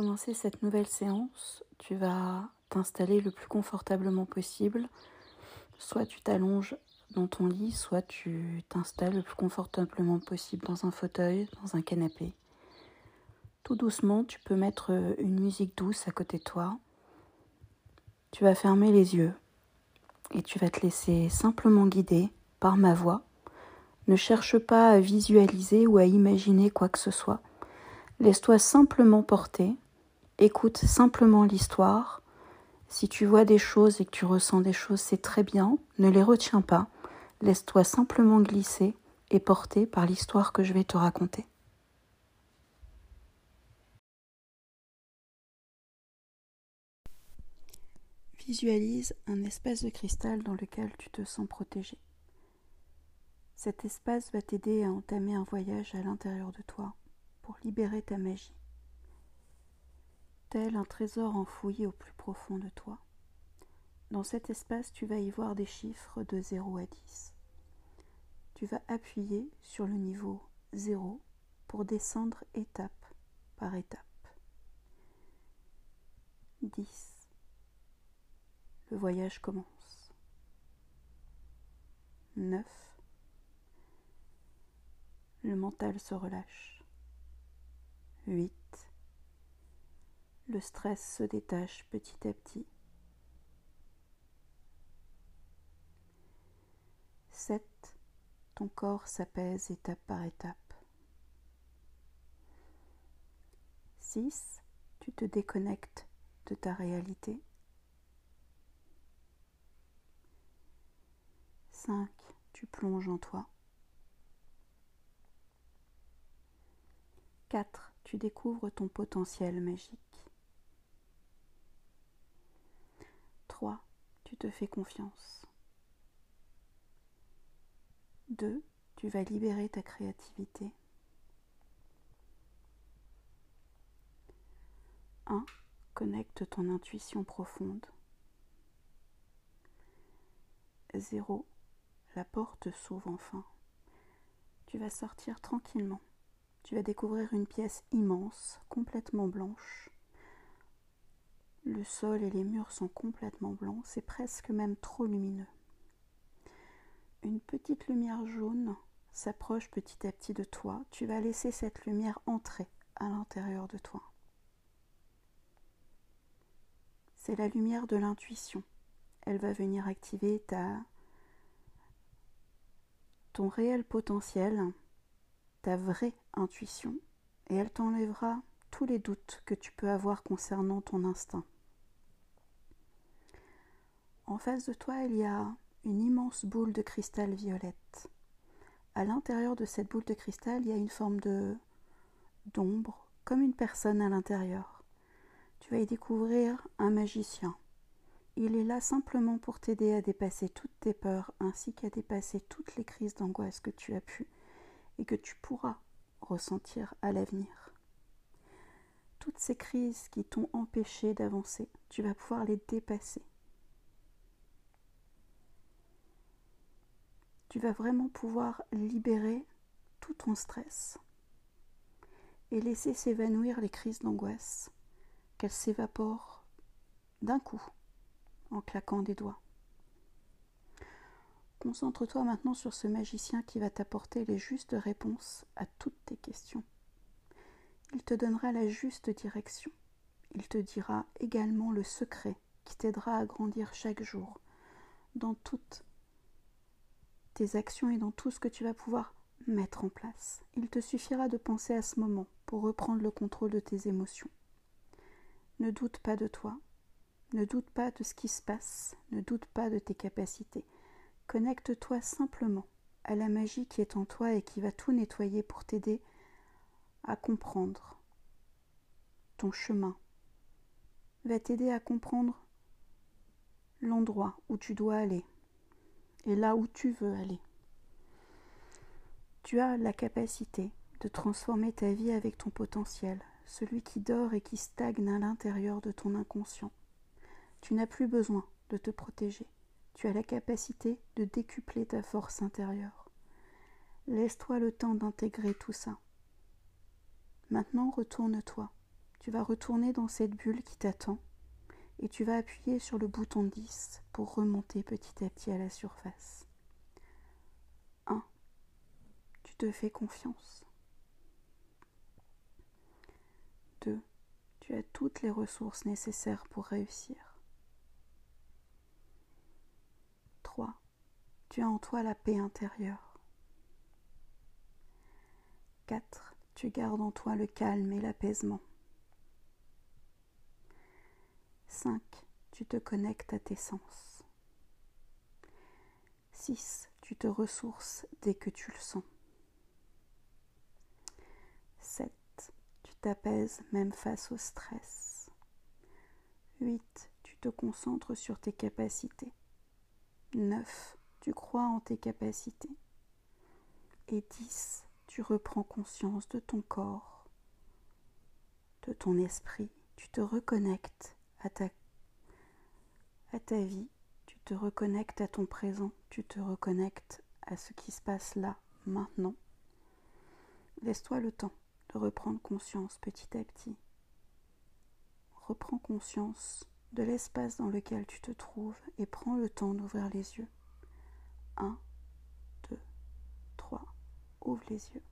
commencer cette nouvelle séance, tu vas t'installer le plus confortablement possible. Soit tu t'allonges dans ton lit, soit tu t'installes le plus confortablement possible dans un fauteuil, dans un canapé. Tout doucement, tu peux mettre une musique douce à côté de toi. Tu vas fermer les yeux et tu vas te laisser simplement guider par ma voix. Ne cherche pas à visualiser ou à imaginer quoi que ce soit. Laisse-toi simplement porter. Écoute simplement l'histoire. Si tu vois des choses et que tu ressens des choses, c'est très bien. Ne les retiens pas. Laisse-toi simplement glisser et porter par l'histoire que je vais te raconter. Visualise un espace de cristal dans lequel tu te sens protégé. Cet espace va t'aider à entamer un voyage à l'intérieur de toi pour libérer ta magie. Tel un trésor enfoui au plus profond de toi. Dans cet espace, tu vas y voir des chiffres de 0 à 10. Tu vas appuyer sur le niveau 0 pour descendre étape par étape. 10 le voyage commence. 9. Le mental se relâche. 8. Le stress se détache petit à petit. 7. Ton corps s'apaise étape par étape. 6. Tu te déconnectes de ta réalité. 5. Tu plonges en toi. 4. Tu découvres ton potentiel magique. 3. Tu te fais confiance. 2. Tu vas libérer ta créativité. 1. Connecte ton intuition profonde. 0 la porte s'ouvre enfin. Tu vas sortir tranquillement. Tu vas découvrir une pièce immense, complètement blanche. Le sol et les murs sont complètement blancs, c'est presque même trop lumineux. Une petite lumière jaune s'approche petit à petit de toi. Tu vas laisser cette lumière entrer à l'intérieur de toi. C'est la lumière de l'intuition. Elle va venir activer ta ton réel potentiel, ta vraie intuition, et elle t'enlèvera tous les doutes que tu peux avoir concernant ton instinct. En face de toi, il y a une immense boule de cristal violette. À l'intérieur de cette boule de cristal, il y a une forme de d'ombre, comme une personne à l'intérieur. Tu vas y découvrir un magicien, il est là simplement pour t'aider à dépasser toutes tes peurs ainsi qu'à dépasser toutes les crises d'angoisse que tu as pu et que tu pourras ressentir à l'avenir. Toutes ces crises qui t'ont empêché d'avancer, tu vas pouvoir les dépasser. Tu vas vraiment pouvoir libérer tout ton stress et laisser s'évanouir les crises d'angoisse, qu'elles s'évaporent d'un coup en claquant des doigts. Concentre-toi maintenant sur ce magicien qui va t'apporter les justes réponses à toutes tes questions. Il te donnera la juste direction. Il te dira également le secret qui t'aidera à grandir chaque jour dans toutes tes actions et dans tout ce que tu vas pouvoir mettre en place. Il te suffira de penser à ce moment pour reprendre le contrôle de tes émotions. Ne doute pas de toi, ne doute pas de ce qui se passe, ne doute pas de tes capacités. Connecte-toi simplement à la magie qui est en toi et qui va tout nettoyer pour t'aider à comprendre ton chemin, va t'aider à comprendre l'endroit où tu dois aller et là où tu veux aller. Tu as la capacité de transformer ta vie avec ton potentiel, celui qui dort et qui stagne à l'intérieur de ton inconscient. Tu n'as plus besoin de te protéger. Tu as la capacité de décupler ta force intérieure. Laisse-toi le temps d'intégrer tout ça. Maintenant, retourne-toi tu vas retourner dans cette bulle qui t'attend et tu vas appuyer sur le bouton 10 pour remonter petit à petit à la surface. 1. Tu te fais confiance. 2. Tu as toutes les ressources nécessaires pour réussir. 3. Tu as en toi la paix intérieure. 4. Tu gardes en toi le calme et l'apaisement. 5. Tu te connectes à tes sens. 6. Tu te ressources dès que tu le sens. 7. Tu t'apaises même face au stress. 8. Tu te concentres sur tes capacités. 9. Tu crois en tes capacités. Et 10. Tu reprends conscience de ton corps, de ton esprit. Tu te reconnectes à ta, vie, tu te reconnectes à ton présent, tu te reconnectes à ce qui se passe là, maintenant. Laisse-toi le temps de reprendre conscience petit à petit. Reprends conscience de l'espace dans lequel tu te trouves et prends le temps d'ouvrir les yeux. 1, 2, 3, ouvre les yeux.